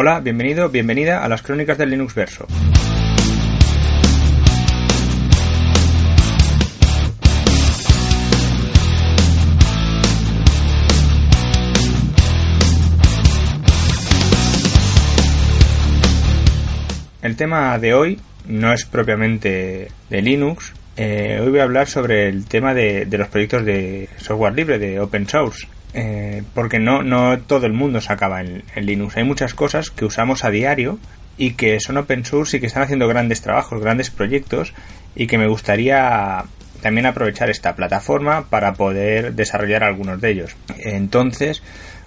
Hola, bienvenido, bienvenida a las crónicas del Linux Verso. El tema de hoy no es propiamente de Linux. Eh, hoy voy a hablar sobre el tema de, de los proyectos de software libre, de open source. Eh, porque no, no todo el mundo se acaba en, Linux. Hay muchas cosas que usamos a diario y que son open source y que están haciendo grandes trabajos, grandes proyectos y que me gustaría también aprovechar esta plataforma para poder desarrollar algunos de ellos. Entonces,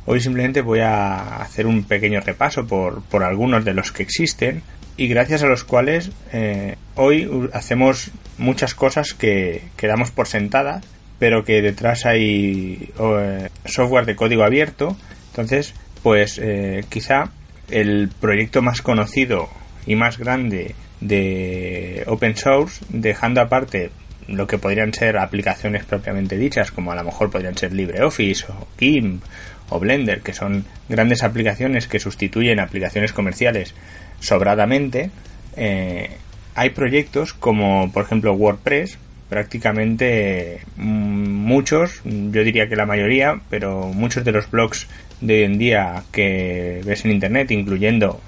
hoy simplemente voy a hacer un pequeño repaso por, por algunos de los que existen y gracias a los cuales eh, hoy hacemos muchas cosas que, que damos por sentadas pero que detrás hay eh, software de código abierto. Entonces, pues eh, quizá el proyecto más conocido y más grande de open source, dejando aparte lo que podrían ser aplicaciones propiamente dichas, como a lo mejor podrían ser LibreOffice o GIMP o Blender, que son grandes aplicaciones que sustituyen aplicaciones comerciales sobradamente, eh, hay proyectos como por ejemplo WordPress, prácticamente muchos, yo diría que la mayoría, pero muchos de los blogs de hoy en día que ves en internet, incluyendo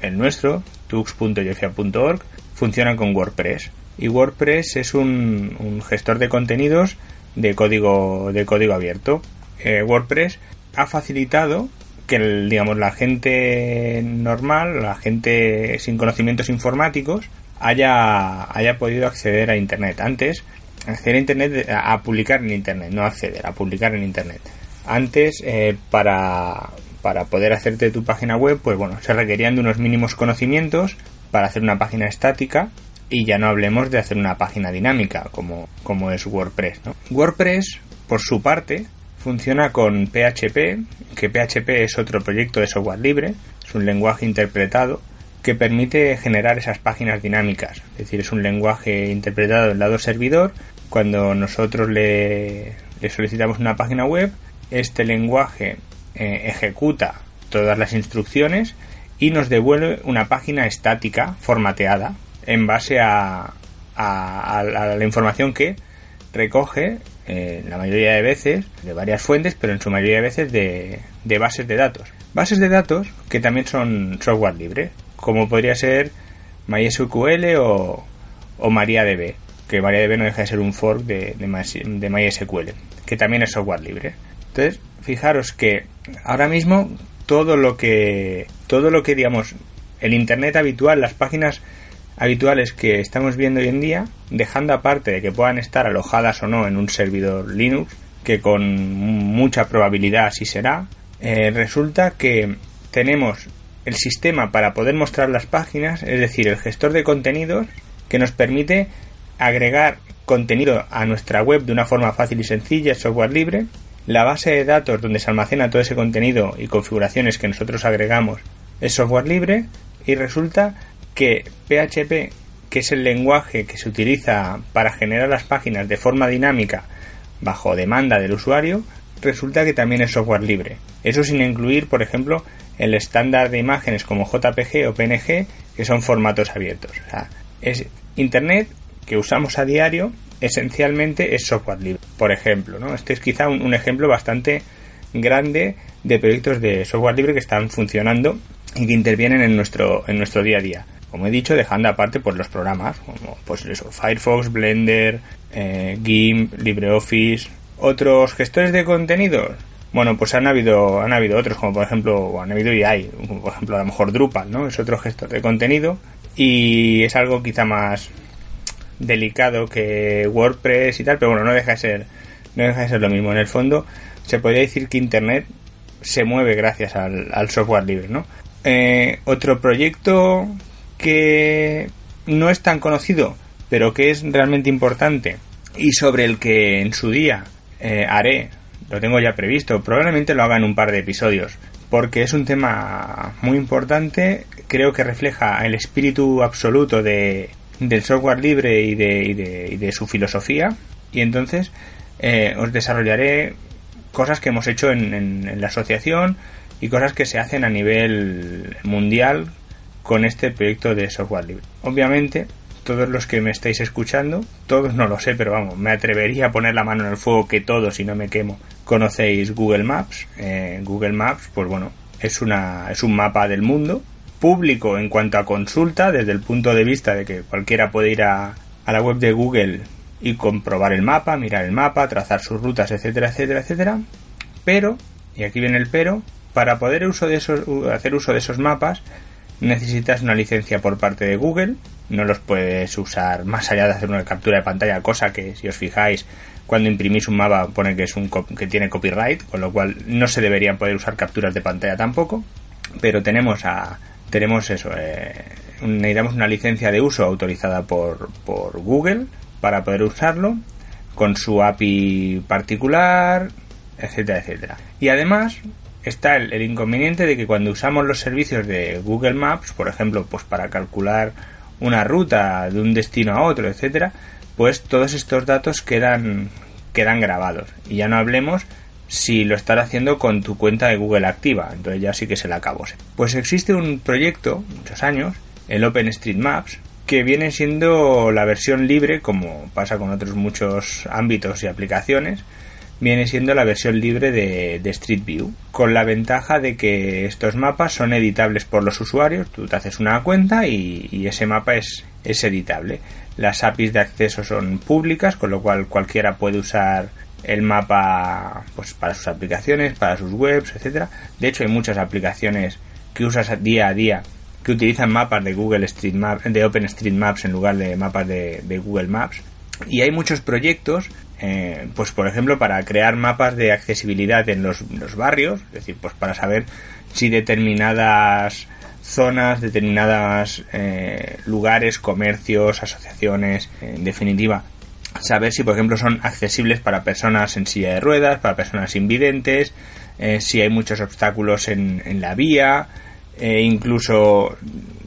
el nuestro, tux.yofia.org, funcionan con WordPress. Y WordPress es un, un, gestor de contenidos de código, de código abierto. Eh, WordPress ha facilitado que el, digamos la gente normal, la gente sin conocimientos informáticos, haya, haya podido acceder a Internet. Antes, acceder a Internet, a publicar en Internet, no acceder, a publicar en Internet. Antes, eh, para, para poder hacerte tu página web, pues bueno, se requerían de unos mínimos conocimientos para hacer una página estática y ya no hablemos de hacer una página dinámica como, como es WordPress. ¿no? WordPress, por su parte, funciona con PHP, que PHP es otro proyecto de software libre, es un lenguaje interpretado que permite generar esas páginas dinámicas. Es decir, es un lenguaje interpretado del lado servidor. Cuando nosotros le, solicitamos una página web, este lenguaje eh, ejecuta todas las instrucciones y nos devuelve una página estática formateada en base a, la información que recoge eh, la mayoría de veces de varias fuentes, pero en su mayoría de veces de bases de datos. Bases de datos que también son software libre como podría ser MySQL o, o MariaDB, que MariaDB no deja de ser un fork de, de, MySQL, que también es software libre. Entonces, fijaros que ahora mismo todo lo que todo lo que digamos el internet habitual, las páginas habituales que estamos viendo hoy en día, dejando aparte de que puedan estar alojadas o no en un servidor Linux, que con mucha probabilidad así será, eh, resulta que tenemos el sistema para poder mostrar las páginas, es decir, el gestor de contenidos que nos permite agregar contenido a nuestra web de una forma fácil y sencilla, software libre, la base de datos donde se almacena todo ese contenido y configuraciones que nosotros agregamos es software libre y resulta que PHP, que es el lenguaje que se utiliza para generar las páginas de forma dinámica bajo demanda del usuario, resulta que también es software libre. Eso sin incluir, por ejemplo, el estándar de imágenes como JPG o PNG, que son formatos abiertos. O sea, es Internet que usamos a diario, esencialmente es software libre. Por ejemplo, ¿no? Este es quizá un, ejemplo bastante grande de proyectos de software libre que están funcionando y que intervienen en nuestro, en nuestro día a día. Como he dicho, dejando aparte pues, los programas, como pues eso, Firefox, Blender, eh, GIMP, LibreOffice, otros gestores de contenidos. Bueno, pues han habido, han habido otros, como por ejemplo, han habido y hay, como por ejemplo a lo mejor Drupal, ¿no? Es otro gestor de contenido y es algo quizá más delicado que WordPress y tal, pero bueno, no deja de ser, no deja de ser lo mismo. En el fondo, se podría decir que Internet se mueve gracias al, software libre, ¿no? Eh, otro proyecto que no es tan conocido, pero que es realmente importante y sobre el que en su día eh, haré, lo tengo ya previsto, probablemente lo haga en un par de episodios, porque es un tema muy importante, creo que refleja el espíritu absoluto de, del software libre y de, de, su filosofía, y entonces eh, os desarrollaré cosas que hemos hecho en, en, la asociación y cosas que se hacen a nivel mundial con este proyecto de software libre. Obviamente, todos los que me estáis escuchando, todos no lo sé, pero vamos, me atrevería a poner la mano en el fuego que todos, si no me quemo, conocéis Google Maps. Eh, Google Maps, pues bueno, es, una, es un mapa del mundo, público en cuanto a consulta, desde el punto de vista de que cualquiera puede ir a, a la web de Google y comprobar el mapa, mirar el mapa, trazar sus rutas, etcétera, etcétera, etcétera. Pero, y aquí viene el pero, para poder uso de esos, hacer uso de esos mapas necesitas una licencia por parte de Google, no los puedes usar más allá de hacer una captura de pantalla, cosa que si os fijáis cuando imprimís un mapa pone que es un que tiene copyright, con lo cual no se deberían poder usar capturas de pantalla tampoco, pero tenemos a tenemos eso, eh, necesitamos una licencia de uso autorizada por, por Google para poder usarlo con su API particular, etcétera, etcétera. Y además está el, inconveniente de que cuando usamos los servicios de Google Maps, por ejemplo, pues para calcular una ruta de un destino a otro, etcétera, pues todos estos datos quedan quedan grabados. Y ya no hablemos si lo estás haciendo con tu cuenta de Google activa, entonces ya sí que se la acabó. Pues existe un proyecto, muchos años, el OpenStreetMaps, que viene siendo la versión libre, como pasa con otros muchos ámbitos y aplicaciones, viene siendo la versión libre de, Street View, con la ventaja de que estos mapas son editables por los usuarios, tú te haces una cuenta y, ese mapa es, es editable. Las APIs de acceso son públicas, con lo cual cualquiera puede usar el mapa pues para sus aplicaciones, para sus webs, etcétera. De hecho, hay muchas aplicaciones que usas día a día que utilizan mapas de Google Street Maps, de OpenStreetMaps en lugar de mapas de, de Google Maps. Y hay muchos proyectos eh, pues por ejemplo para crear mapas de accesibilidad en los, barrios, es decir, pues para saber si determinadas zonas, determinadas eh, lugares, comercios, asociaciones, en definitiva, saber si por ejemplo son accesibles para personas en silla de ruedas, para personas invidentes, eh, si hay muchos obstáculos en, en la vía, incluso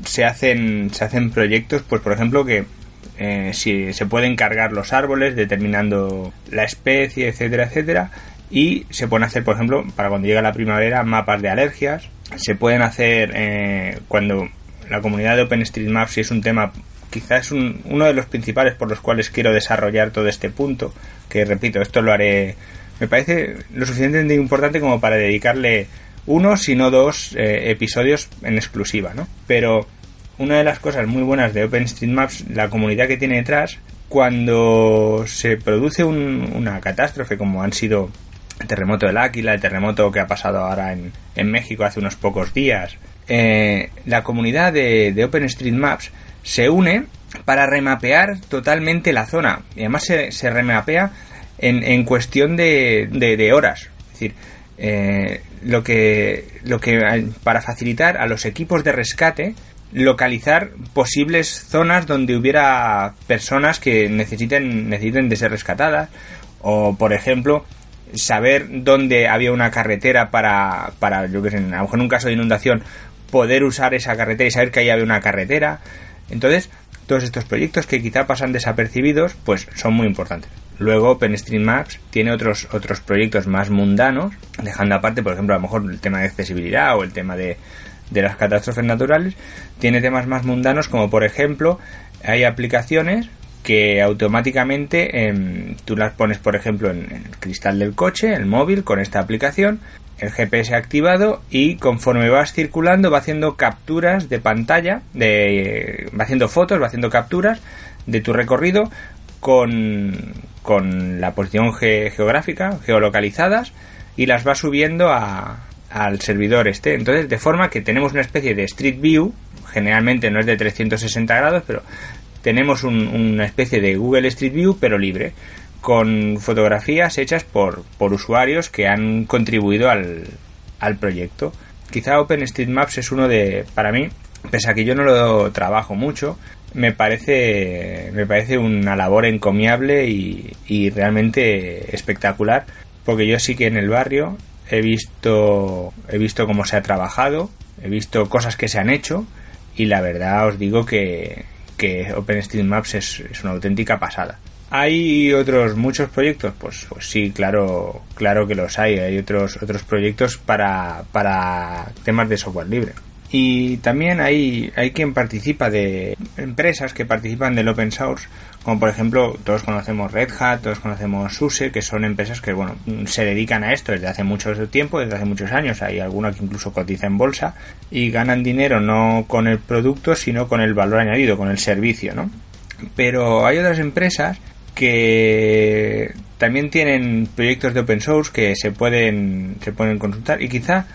se hacen se hacen proyectos, pues por ejemplo que eh, si se pueden cargar los árboles determinando la especie, etcétera, etcétera. Y se pueden hacer, por ejemplo, para cuando llega la primavera, mapas de alergias. Se pueden hacer eh, cuando la comunidad de OpenStreetMaps, si es un tema, quizás es uno de los principales por los cuales quiero desarrollar todo este punto, que repito, esto lo haré, me parece lo suficientemente importante como para dedicarle uno, si no dos eh, episodios en exclusiva, ¿no? Pero una de las cosas muy buenas de OpenStreetMaps, la comunidad que tiene detrás, cuando se produce una catástrofe como han sido el terremoto del Áquila, el terremoto que ha pasado ahora en, México hace unos pocos días, eh, la comunidad de, OpenStreetMaps se une para remapear totalmente la zona. Y además se, remapea en, cuestión de, horas. Es decir, eh, lo que, lo que para facilitar a los equipos de rescate localizar posibles zonas donde hubiera personas que necesiten, necesiten de ser rescatadas. O por ejemplo saber dónde había una carretera para, para yo que sé, a lo mejor en un caso de inundación poder usar esa carretera y saber que ahí había una carretera. Entonces todos estos proyectos que quizá pasan desapercibidos pues son muy importantes. Luego OpenStreetMaps tiene otros, otros proyectos más mundanos, dejando aparte, por ejemplo, a lo mejor el tema de accesibilidad o el tema de, de las catástrofes naturales, tiene temas más mundanos como por ejemplo hay aplicaciones que automáticamente em, tú las pones por ejemplo en, el cristal del coche, el móvil con esta aplicación, el GPS activado y conforme vas circulando va haciendo capturas de pantalla, de, va haciendo fotos, va haciendo capturas de tu recorrido con, con la posición geográfica, geolocalizadas y las va subiendo al servidor este. Entonces, de forma que tenemos una especie de Street View, generalmente no es de 360 grados, pero tenemos una especie de Google Street View, pero libre, con fotografías hechas por, por usuarios que han contribuido al, al proyecto. Quizá OpenStreetMaps es uno de, para mí, pese a que yo no lo trabajo mucho, me parece, me parece una labor encomiable y, y realmente espectacular, porque yo sí que en el barrio he visto, he visto cómo se ha trabajado, he visto cosas que se han hecho y la verdad os digo que, que OpenStreetMaps es, es una auténtica pasada. ¿Hay otros muchos proyectos? Pues, pues sí, claro, claro que los hay. Hay otros, otros proyectos para, para temas de software libre. Y también hay, hay quien participa de empresas que participan del open source, como por ejemplo, todos conocemos Red Hat, todos conocemos SUSE, que son empresas que, bueno, se dedican a esto desde hace mucho tiempo, desde hace muchos años. Hay alguna que incluso cotiza en bolsa y ganan dinero no con el producto, sino con el valor añadido, con el servicio, ¿no? Pero hay otras empresas que también tienen proyectos de open source que se pueden, se pueden consultar y quizá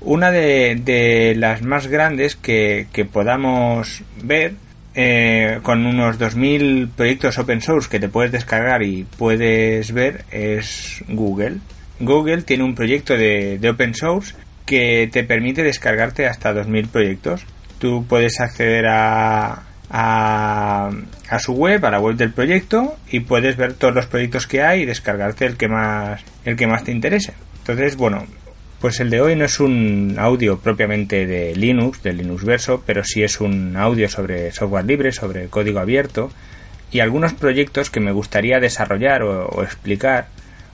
una de, las más grandes que, podamos ver eh, con unos 2.000 proyectos open source que te puedes descargar y puedes ver es Google. Google tiene un proyecto de, open source que te permite descargarte hasta 2.000 proyectos. Tú puedes acceder a, a, a, su web, a la web del proyecto y puedes ver todos los proyectos que hay y descargarte el que más el que más te interese. Entonces, bueno, pues el de hoy no es un audio propiamente de Linux, del Linux verso, pero sí es un audio sobre software libre, sobre código abierto y algunos proyectos que me gustaría desarrollar o, explicar.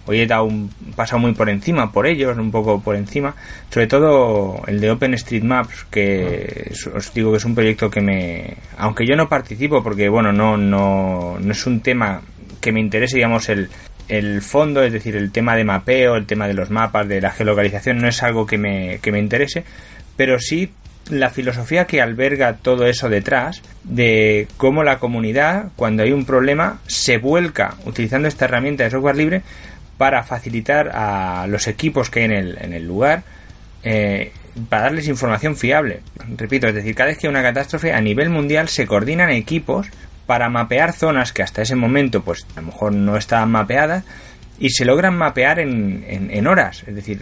Hoy he dado un pasado muy por encima por ellos, un poco por encima, sobre todo el de OpenStreetMaps, que os digo que es un proyecto que me, aunque yo no participo porque bueno, no no no es un tema que me interese, digamos el el fondo, es decir, el tema de mapeo, el tema de los mapas, de la geolocalización, no es algo que me, que me interese, pero sí la filosofía que alberga todo eso detrás, de cómo la comunidad, cuando hay un problema, se vuelca utilizando esta herramienta de software libre para facilitar a los equipos que hay en el, en el lugar, eh, para darles información fiable. Repito, es decir, cada vez que hay una catástrofe a nivel mundial se coordinan equipos para mapear zonas que hasta ese momento pues a lo mejor no estaban mapeadas y se logran mapear en, en, horas, es decir,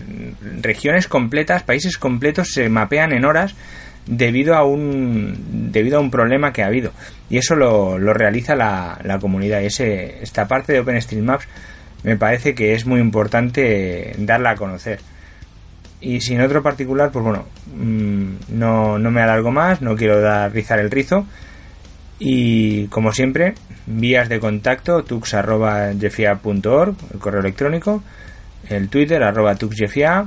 regiones completas, países completos se mapean en horas debido a un debido a un problema que ha habido. Y eso lo, lo realiza la, la comunidad. Ese, esta parte de OpenStreetMaps me parece que es muy importante darla a conocer. Y sin otro particular pues bueno mm, no, no me alargo más no quiero dar rizar el rizo y como siempre, vías de contacto tux.jefia.org, el correo electrónico, el Twitter arroba tuxjefia,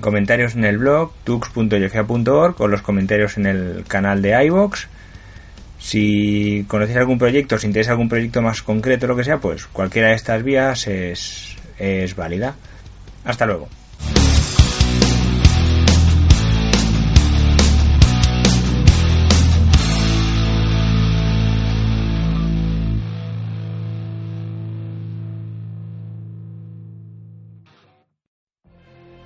comentarios en el blog tux.jefia.org o los comentarios en el canal de iVox. Si conocéis algún proyecto, si interesa algún proyecto más concreto, lo que sea, pues cualquiera de estas vías es, es válida. Hasta luego.